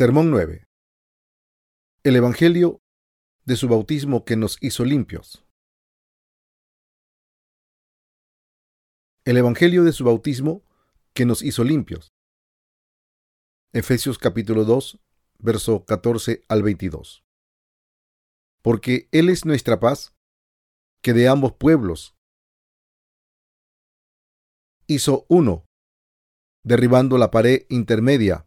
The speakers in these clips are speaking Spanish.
Sermón 9. El Evangelio de su bautismo que nos hizo limpios. El Evangelio de su bautismo que nos hizo limpios. Efesios capítulo 2, verso 14 al 22. Porque Él es nuestra paz, que de ambos pueblos hizo uno, derribando la pared intermedia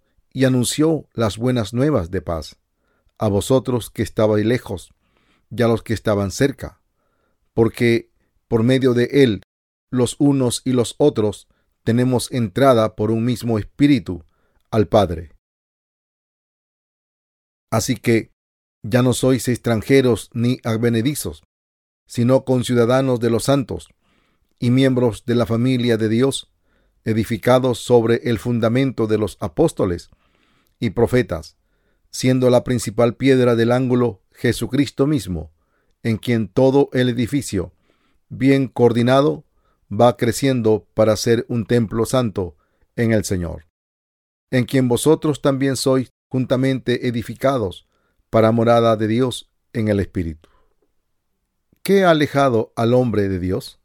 y anunció las buenas nuevas de paz a vosotros que estabais lejos y a los que estaban cerca, porque por medio de él los unos y los otros tenemos entrada por un mismo espíritu al Padre. Así que ya no sois extranjeros ni advenedizos, sino conciudadanos de los santos y miembros de la familia de Dios, edificados sobre el fundamento de los apóstoles y profetas, siendo la principal piedra del ángulo Jesucristo mismo, en quien todo el edificio, bien coordinado, va creciendo para ser un templo santo en el Señor, en quien vosotros también sois juntamente edificados para morada de Dios en el Espíritu. ¿Qué ha alejado al hombre de Dios?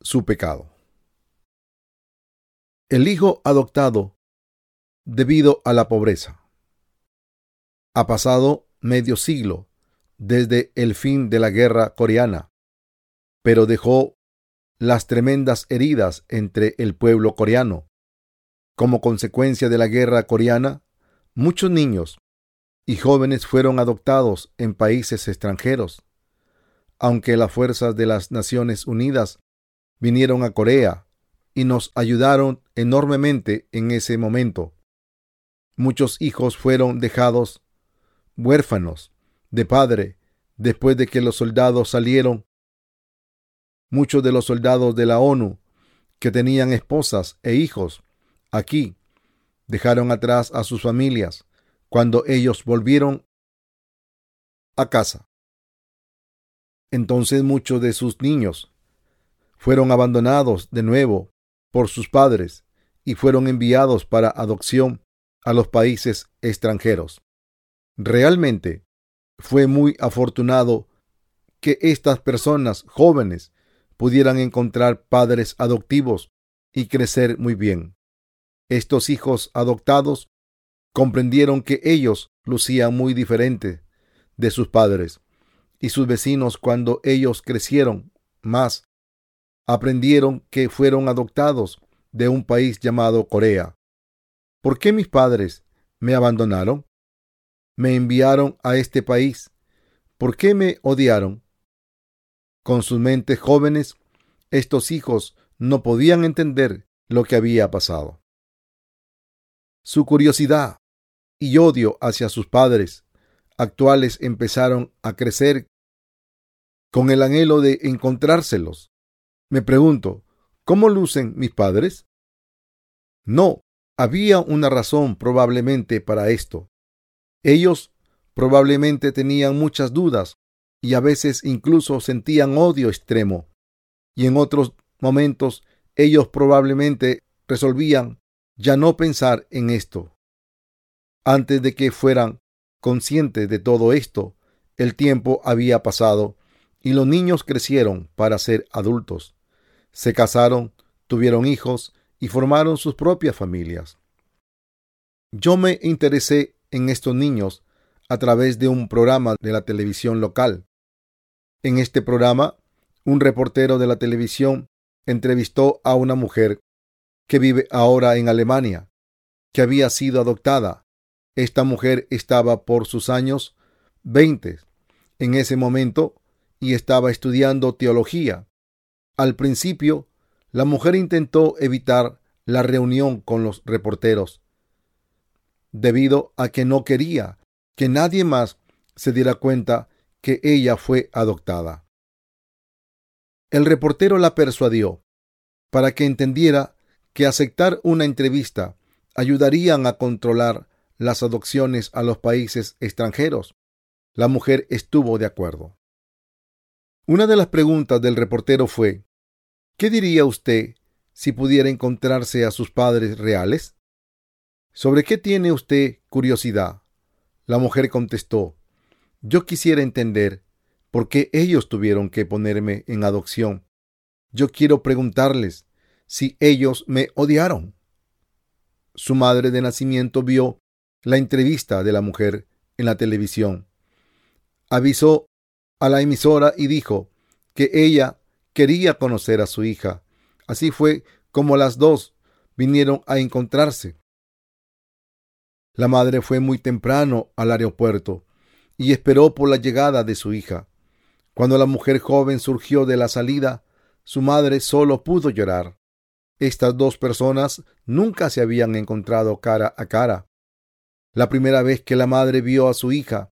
Su pecado. El Hijo adoptado debido a la pobreza. Ha pasado medio siglo desde el fin de la guerra coreana, pero dejó las tremendas heridas entre el pueblo coreano. Como consecuencia de la guerra coreana, muchos niños y jóvenes fueron adoptados en países extranjeros. Aunque las fuerzas de las Naciones Unidas vinieron a Corea y nos ayudaron enormemente en ese momento, Muchos hijos fueron dejados huérfanos de padre después de que los soldados salieron. Muchos de los soldados de la ONU que tenían esposas e hijos aquí dejaron atrás a sus familias cuando ellos volvieron a casa. Entonces muchos de sus niños fueron abandonados de nuevo por sus padres y fueron enviados para adopción a los países extranjeros. Realmente fue muy afortunado que estas personas jóvenes pudieran encontrar padres adoptivos y crecer muy bien. Estos hijos adoptados comprendieron que ellos lucían muy diferente de sus padres y sus vecinos cuando ellos crecieron más aprendieron que fueron adoptados de un país llamado Corea. ¿Por qué mis padres me abandonaron? Me enviaron a este país. ¿Por qué me odiaron? Con sus mentes jóvenes, estos hijos no podían entender lo que había pasado. Su curiosidad y odio hacia sus padres actuales empezaron a crecer con el anhelo de encontrárselos. Me pregunto, ¿cómo lucen mis padres? No, había una razón probablemente para esto. Ellos probablemente tenían muchas dudas y a veces incluso sentían odio extremo. Y en otros momentos ellos probablemente resolvían ya no pensar en esto. Antes de que fueran conscientes de todo esto, el tiempo había pasado y los niños crecieron para ser adultos. Se casaron, tuvieron hijos y formaron sus propias familias. Yo me interesé en estos niños a través de un programa de la televisión local. En este programa, un reportero de la televisión entrevistó a una mujer que vive ahora en Alemania, que había sido adoptada. Esta mujer estaba por sus años 20 en ese momento y estaba estudiando teología. Al principio la mujer intentó evitar la reunión con los reporteros debido a que no quería que nadie más se diera cuenta que ella fue adoptada. El reportero la persuadió para que entendiera que aceptar una entrevista ayudarían a controlar las adopciones a los países extranjeros. La mujer estuvo de acuerdo. Una de las preguntas del reportero fue, ¿qué diría usted si pudiera encontrarse a sus padres reales? ¿Sobre qué tiene usted curiosidad? La mujer contestó, yo quisiera entender por qué ellos tuvieron que ponerme en adopción. Yo quiero preguntarles si ellos me odiaron. Su madre de nacimiento vio la entrevista de la mujer en la televisión. Avisó a la emisora y dijo que ella quería conocer a su hija. Así fue como las dos vinieron a encontrarse. La madre fue muy temprano al aeropuerto y esperó por la llegada de su hija. Cuando la mujer joven surgió de la salida, su madre solo pudo llorar. Estas dos personas nunca se habían encontrado cara a cara. La primera vez que la madre vio a su hija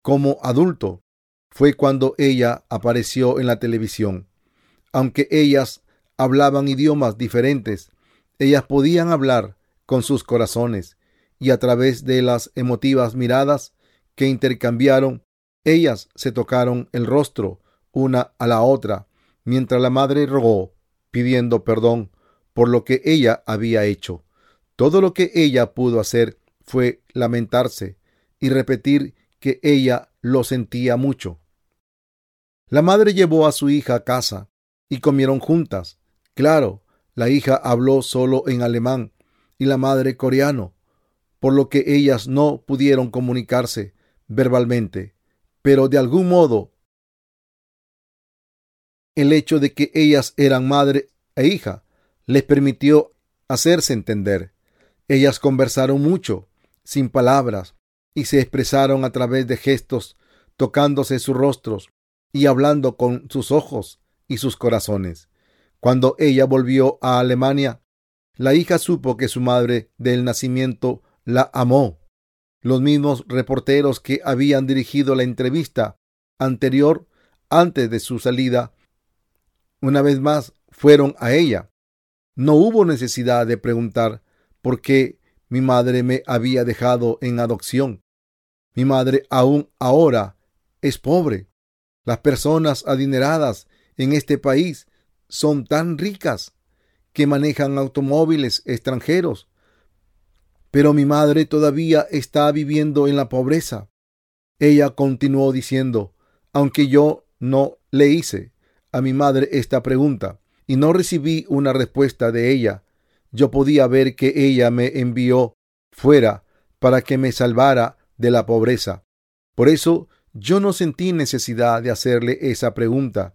como adulto fue cuando ella apareció en la televisión. Aunque ellas hablaban idiomas diferentes, ellas podían hablar con sus corazones y a través de las emotivas miradas que intercambiaron, ellas se tocaron el rostro una a la otra, mientras la madre rogó, pidiendo perdón por lo que ella había hecho. Todo lo que ella pudo hacer fue lamentarse y repetir que ella lo sentía mucho. La madre llevó a su hija a casa y comieron juntas. Claro, la hija habló solo en alemán y la madre coreano, por lo que ellas no pudieron comunicarse verbalmente, pero de algún modo el hecho de que ellas eran madre e hija les permitió hacerse entender. Ellas conversaron mucho, sin palabras, y se expresaron a través de gestos, tocándose sus rostros y hablando con sus ojos y sus corazones. Cuando ella volvió a Alemania, la hija supo que su madre del nacimiento la amó. Los mismos reporteros que habían dirigido la entrevista anterior antes de su salida, una vez más fueron a ella no hubo necesidad de preguntar por qué mi madre me había dejado en adopción. Mi madre aún ahora es pobre. Las personas adineradas en este país son tan ricas que manejan automóviles extranjeros. Pero mi madre todavía está viviendo en la pobreza. Ella continuó diciendo, aunque yo no le hice a mi madre esta pregunta, y no recibí una respuesta de ella, yo podía ver que ella me envió fuera para que me salvara de la pobreza. Por eso yo no sentí necesidad de hacerle esa pregunta,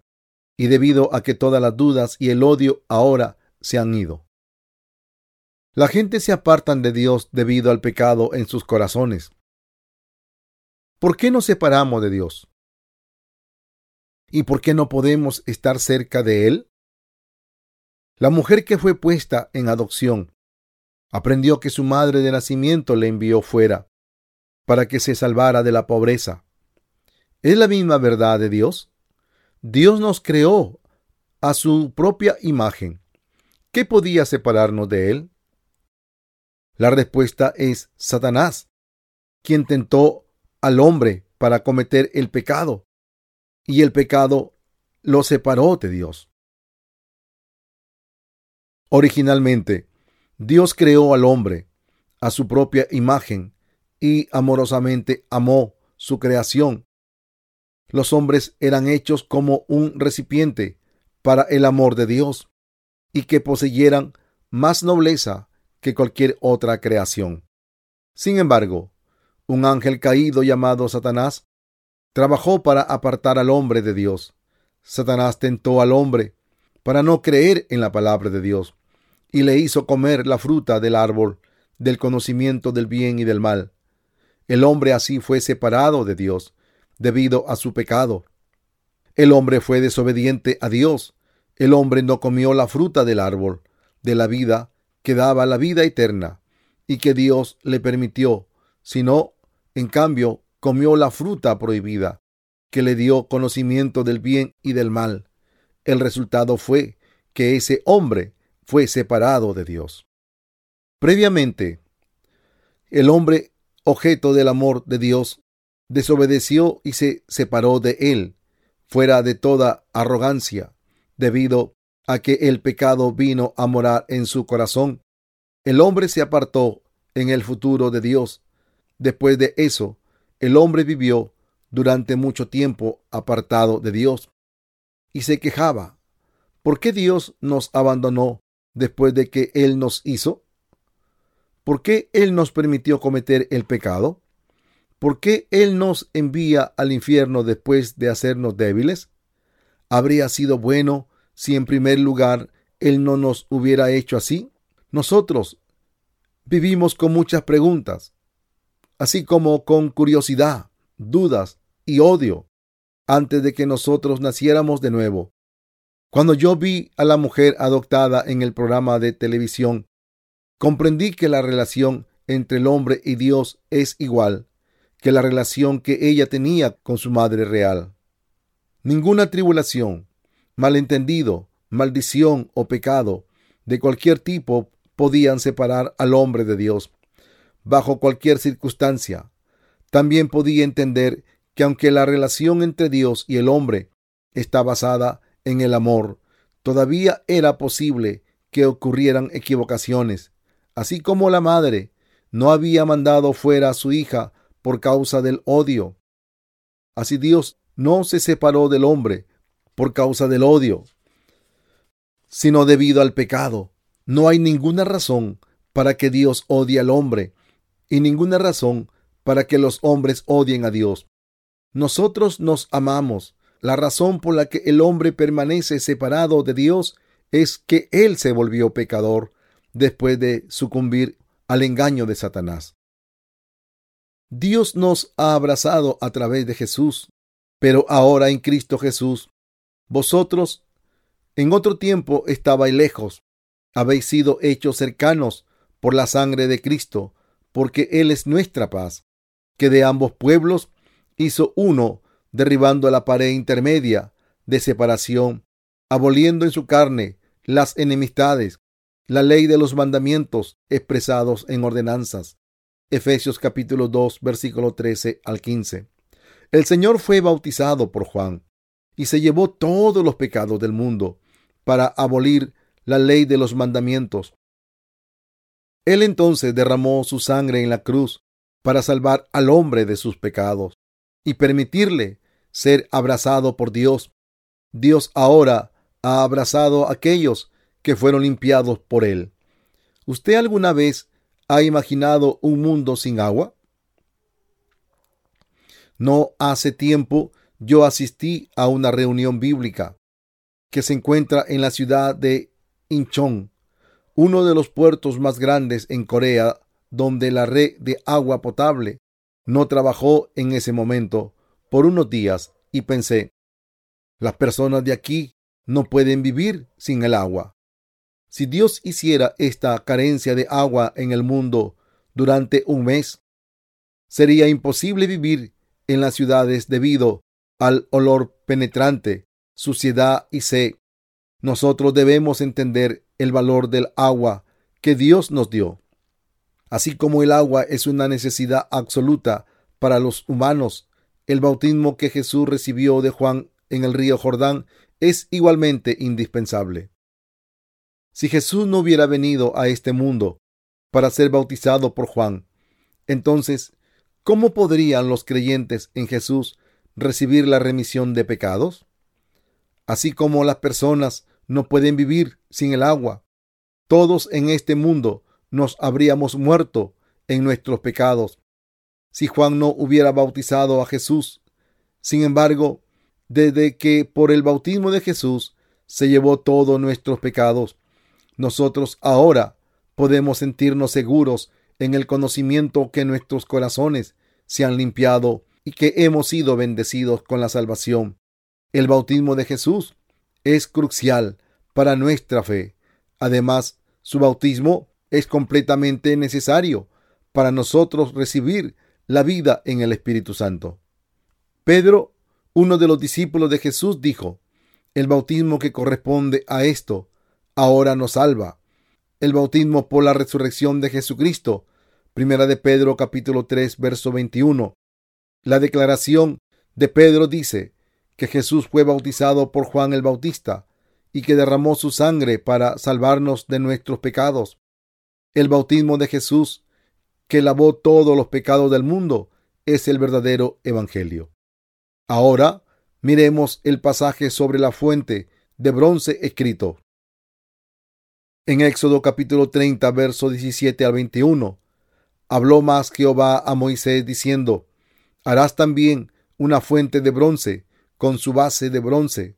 y debido a que todas las dudas y el odio ahora se han ido. La gente se apartan de Dios debido al pecado en sus corazones. ¿Por qué nos separamos de Dios? ¿Y por qué no podemos estar cerca de Él? La mujer que fue puesta en adopción aprendió que su madre de nacimiento le envió fuera para que se salvara de la pobreza. ¿Es la misma verdad de Dios? Dios nos creó a su propia imagen. ¿Qué podía separarnos de Él? La respuesta es Satanás, quien tentó al hombre para cometer el pecado, y el pecado lo separó de Dios. Originalmente, Dios creó al hombre a su propia imagen y amorosamente amó su creación. Los hombres eran hechos como un recipiente para el amor de Dios y que poseyeran más nobleza que cualquier otra creación. Sin embargo, un ángel caído llamado Satanás trabajó para apartar al hombre de Dios. Satanás tentó al hombre para no creer en la palabra de Dios, y le hizo comer la fruta del árbol del conocimiento del bien y del mal. El hombre así fue separado de Dios debido a su pecado. El hombre fue desobediente a Dios. El hombre no comió la fruta del árbol de la vida que daba la vida eterna y que Dios le permitió, sino, en cambio, comió la fruta prohibida, que le dio conocimiento del bien y del mal. El resultado fue que ese hombre fue separado de Dios. Previamente, el hombre, objeto del amor de Dios, desobedeció y se separó de él, fuera de toda arrogancia, debido a que el pecado vino a morar en su corazón. El hombre se apartó en el futuro de Dios. Después de eso, el hombre vivió durante mucho tiempo apartado de Dios y se quejaba. ¿Por qué Dios nos abandonó después de que Él nos hizo? ¿Por qué Él nos permitió cometer el pecado? ¿Por qué Él nos envía al infierno después de hacernos débiles? ¿Habría sido bueno si en primer lugar Él no nos hubiera hecho así? Nosotros vivimos con muchas preguntas, así como con curiosidad, dudas y odio, antes de que nosotros naciéramos de nuevo. Cuando yo vi a la mujer adoptada en el programa de televisión, comprendí que la relación entre el hombre y Dios es igual que la relación que ella tenía con su madre real. Ninguna tribulación, malentendido, maldición o pecado de cualquier tipo podían separar al hombre de Dios. Bajo cualquier circunstancia, también podía entender que aunque la relación entre Dios y el hombre está basada en el amor, todavía era posible que ocurrieran equivocaciones, así como la madre no había mandado fuera a su hija por causa del odio. Así Dios no se separó del hombre por causa del odio, sino debido al pecado. No hay ninguna razón para que Dios odie al hombre y ninguna razón para que los hombres odien a Dios. Nosotros nos amamos. La razón por la que el hombre permanece separado de Dios es que Él se volvió pecador después de sucumbir al engaño de Satanás. Dios nos ha abrazado a través de Jesús, pero ahora en Cristo Jesús, vosotros en otro tiempo estabais lejos, habéis sido hechos cercanos por la sangre de Cristo, porque Él es nuestra paz, que de ambos pueblos hizo uno, derribando la pared intermedia de separación, aboliendo en su carne las enemistades, la ley de los mandamientos expresados en ordenanzas Efesios capítulo 2, versículo 13 al 15. El Señor fue bautizado por Juan y se llevó todos los pecados del mundo para abolir la ley de los mandamientos. Él entonces derramó su sangre en la cruz para salvar al hombre de sus pecados y permitirle ser abrazado por Dios. Dios ahora ha abrazado a aquellos que fueron limpiados por él. ¿Usted alguna vez ha imaginado un mundo sin agua? No hace tiempo yo asistí a una reunión bíblica que se encuentra en la ciudad de Incheon, uno de los puertos más grandes en Corea, donde la red de agua potable no trabajó en ese momento por unos días y pensé, las personas de aquí no pueden vivir sin el agua. Si Dios hiciera esta carencia de agua en el mundo durante un mes, sería imposible vivir en las ciudades debido al olor penetrante, suciedad y sed. Nosotros debemos entender el valor del agua que Dios nos dio. Así como el agua es una necesidad absoluta para los humanos, el bautismo que Jesús recibió de Juan en el río Jordán es igualmente indispensable. Si Jesús no hubiera venido a este mundo para ser bautizado por Juan, entonces, ¿cómo podrían los creyentes en Jesús recibir la remisión de pecados? Así como las personas no pueden vivir sin el agua, todos en este mundo nos habríamos muerto en nuestros pecados si Juan no hubiera bautizado a Jesús. Sin embargo, desde que por el bautismo de Jesús se llevó todos nuestros pecados, nosotros ahora podemos sentirnos seguros en el conocimiento que nuestros corazones se han limpiado y que hemos sido bendecidos con la salvación. El bautismo de Jesús es crucial para nuestra fe. Además, su bautismo es completamente necesario para nosotros recibir la vida en el Espíritu Santo. Pedro, uno de los discípulos de Jesús, dijo, el bautismo que corresponde a esto ahora nos salva. El bautismo por la resurrección de Jesucristo. Primera de Pedro capítulo 3 verso 21. La declaración de Pedro dice que Jesús fue bautizado por Juan el Bautista y que derramó su sangre para salvarnos de nuestros pecados. El bautismo de Jesús, que lavó todos los pecados del mundo, es el verdadero Evangelio. Ahora miremos el pasaje sobre la fuente de bronce escrito. En Éxodo capítulo 30, verso 17 al 21, habló más Jehová a Moisés diciendo, harás también una fuente de bronce con su base de bronce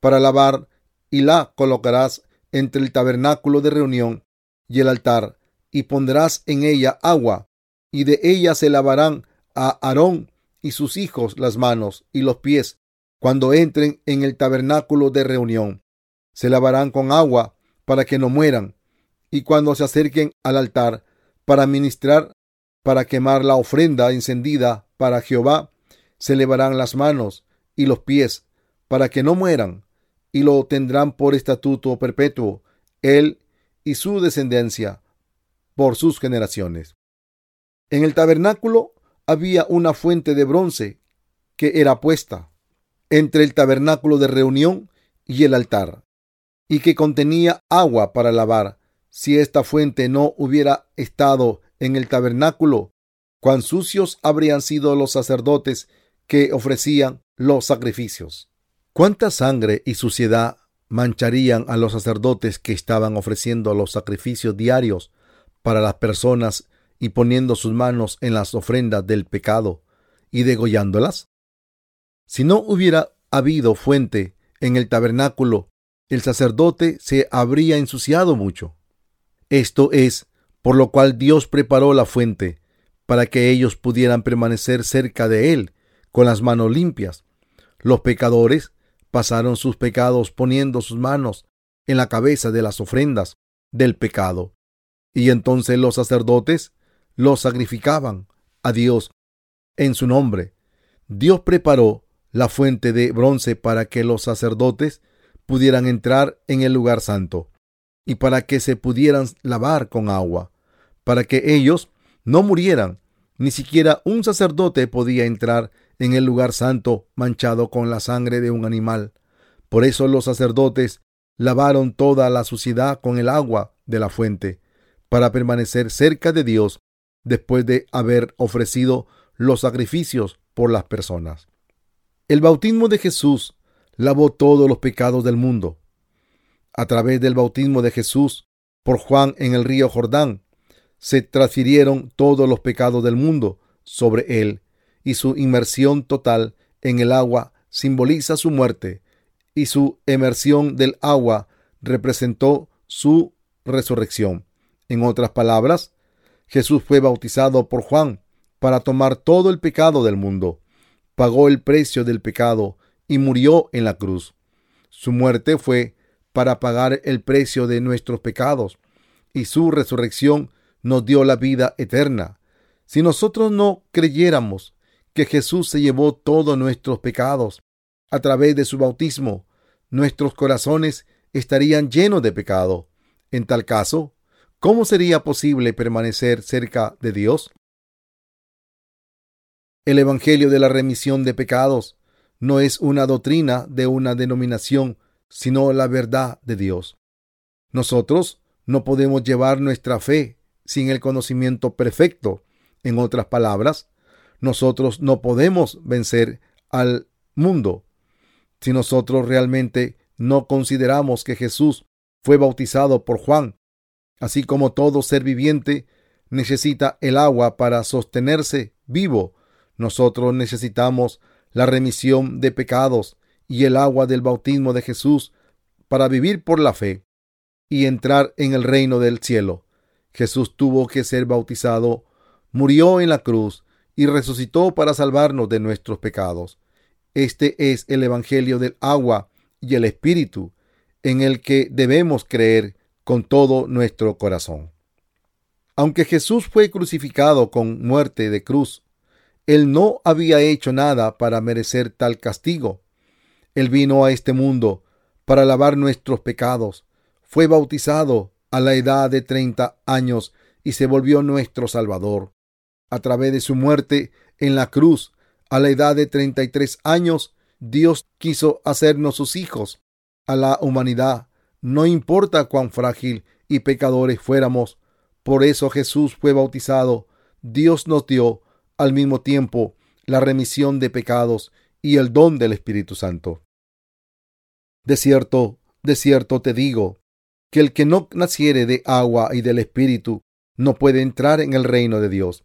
para lavar y la colocarás entre el tabernáculo de reunión y el altar y pondrás en ella agua y de ella se lavarán a Aarón y sus hijos las manos y los pies cuando entren en el tabernáculo de reunión. Se lavarán con agua para que no mueran y cuando se acerquen al altar para ministrar, para quemar la ofrenda encendida para Jehová, se levarán las manos y los pies para que no mueran y lo tendrán por estatuto perpetuo, él y su descendencia por sus generaciones. En el tabernáculo había una fuente de bronce que era puesta entre el tabernáculo de reunión y el altar, y que contenía agua para lavar. Si esta fuente no hubiera estado en el tabernáculo, cuán sucios habrían sido los sacerdotes que ofrecían los sacrificios. Cuánta sangre y suciedad mancharían a los sacerdotes que estaban ofreciendo los sacrificios diarios para las personas y poniendo sus manos en las ofrendas del pecado y degollándolas? Si no hubiera habido fuente en el tabernáculo, el sacerdote se habría ensuciado mucho. Esto es por lo cual Dios preparó la fuente, para que ellos pudieran permanecer cerca de él con las manos limpias. Los pecadores pasaron sus pecados poniendo sus manos en la cabeza de las ofrendas del pecado. Y entonces los sacerdotes los sacrificaban a Dios en su nombre. Dios preparó la fuente de bronce para que los sacerdotes pudieran entrar en el lugar santo y para que se pudieran lavar con agua, para que ellos no murieran. Ni siquiera un sacerdote podía entrar en el lugar santo manchado con la sangre de un animal. Por eso los sacerdotes lavaron toda la suciedad con el agua de la fuente, para permanecer cerca de Dios después de haber ofrecido los sacrificios por las personas. El bautismo de Jesús lavó todos los pecados del mundo. A través del bautismo de Jesús por Juan en el río Jordán, se transfirieron todos los pecados del mundo sobre él y su inmersión total en el agua simboliza su muerte y su emersión del agua representó su resurrección. En otras palabras, Jesús fue bautizado por Juan para tomar todo el pecado del mundo, pagó el precio del pecado y murió en la cruz. Su muerte fue para pagar el precio de nuestros pecados y su resurrección nos dio la vida eterna. Si nosotros no creyéramos que Jesús se llevó todos nuestros pecados a través de su bautismo, nuestros corazones estarían llenos de pecado. En tal caso, ¿cómo sería posible permanecer cerca de Dios? El Evangelio de la remisión de pecados no es una doctrina de una denominación, sino la verdad de Dios. Nosotros no podemos llevar nuestra fe sin el conocimiento perfecto. En otras palabras, nosotros no podemos vencer al mundo si nosotros realmente no consideramos que Jesús fue bautizado por Juan, así como todo ser viviente necesita el agua para sostenerse vivo, nosotros necesitamos la remisión de pecados y el agua del bautismo de Jesús para vivir por la fe y entrar en el reino del cielo. Jesús tuvo que ser bautizado, murió en la cruz y resucitó para salvarnos de nuestros pecados. Este es el Evangelio del agua y el Espíritu, en el que debemos creer con todo nuestro corazón. Aunque Jesús fue crucificado con muerte de cruz, él no había hecho nada para merecer tal castigo. Él vino a este mundo para lavar nuestros pecados. Fue bautizado a la edad de 30 años y se volvió nuestro Salvador. A través de su muerte en la cruz, a la edad de 33 años, Dios quiso hacernos sus hijos. A la humanidad, no importa cuán frágil y pecadores fuéramos, por eso Jesús fue bautizado. Dios nos dio al mismo tiempo la remisión de pecados y el don del Espíritu Santo. De cierto, de cierto te digo, que el que no naciere de agua y del Espíritu no puede entrar en el reino de Dios.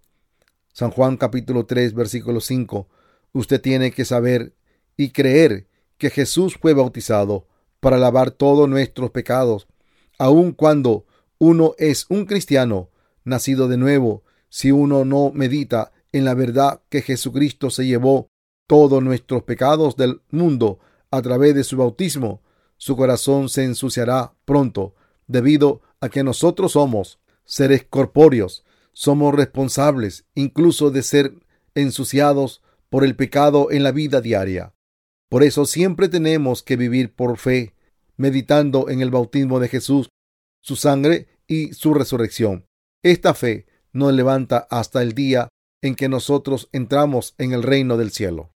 San Juan capítulo 3 versículo 5. Usted tiene que saber y creer que Jesús fue bautizado para lavar todos nuestros pecados, aun cuando uno es un cristiano nacido de nuevo, si uno no medita en la verdad que Jesucristo se llevó todos nuestros pecados del mundo a través de su bautismo, su corazón se ensuciará pronto, debido a que nosotros somos seres corpóreos, somos responsables incluso de ser ensuciados por el pecado en la vida diaria. Por eso siempre tenemos que vivir por fe, meditando en el bautismo de Jesús, su sangre y su resurrección. Esta fe nos levanta hasta el día en que nosotros entramos en el reino del cielo.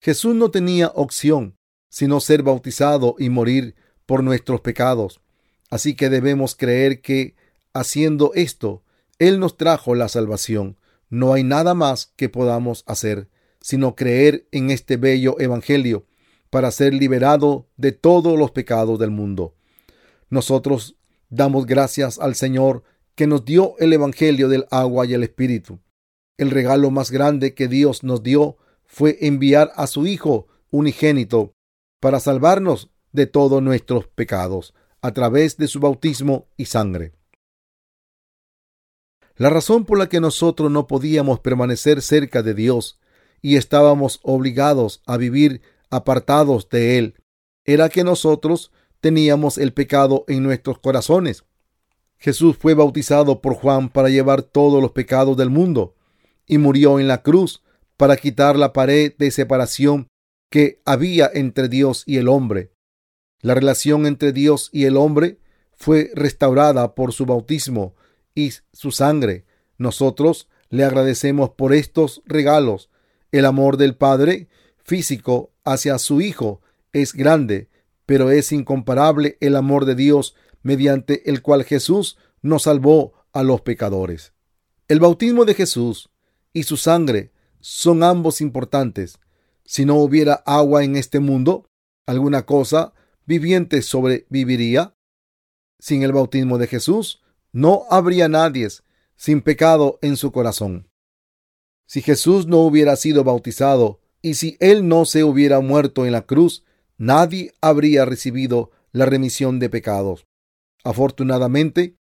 Jesús no tenía opción sino ser bautizado y morir por nuestros pecados. Así que debemos creer que, haciendo esto, Él nos trajo la salvación. No hay nada más que podamos hacer, sino creer en este bello Evangelio para ser liberado de todos los pecados del mundo. Nosotros damos gracias al Señor que nos dio el Evangelio del agua y el Espíritu. El regalo más grande que Dios nos dio fue enviar a su Hijo unigénito para salvarnos de todos nuestros pecados a través de su bautismo y sangre. La razón por la que nosotros no podíamos permanecer cerca de Dios y estábamos obligados a vivir apartados de Él era que nosotros teníamos el pecado en nuestros corazones. Jesús fue bautizado por Juan para llevar todos los pecados del mundo y murió en la cruz para quitar la pared de separación que había entre Dios y el hombre. La relación entre Dios y el hombre fue restaurada por su bautismo y su sangre. Nosotros le agradecemos por estos regalos. El amor del Padre físico hacia su Hijo es grande, pero es incomparable el amor de Dios mediante el cual Jesús nos salvó a los pecadores. El bautismo de Jesús y su sangre son ambos importantes. Si no hubiera agua en este mundo, alguna cosa viviente sobreviviría. Sin el bautismo de Jesús, no habría nadie sin pecado en su corazón. Si Jesús no hubiera sido bautizado y si Él no se hubiera muerto en la cruz, nadie habría recibido la remisión de pecados. Afortunadamente,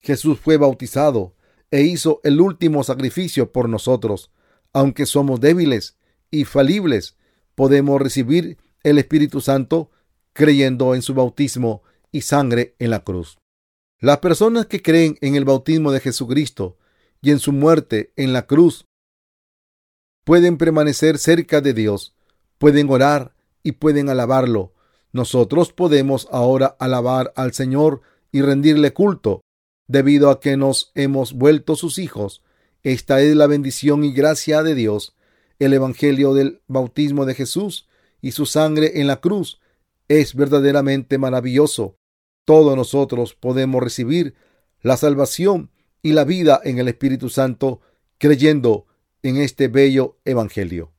Jesús fue bautizado e hizo el último sacrificio por nosotros. Aunque somos débiles y falibles, podemos recibir el Espíritu Santo creyendo en su bautismo y sangre en la cruz. Las personas que creen en el bautismo de Jesucristo y en su muerte en la cruz pueden permanecer cerca de Dios, pueden orar y pueden alabarlo. Nosotros podemos ahora alabar al Señor y rendirle culto, debido a que nos hemos vuelto sus hijos. Esta es la bendición y gracia de Dios. El Evangelio del bautismo de Jesús y su sangre en la cruz es verdaderamente maravilloso. Todos nosotros podemos recibir la salvación y la vida en el Espíritu Santo creyendo en este bello Evangelio.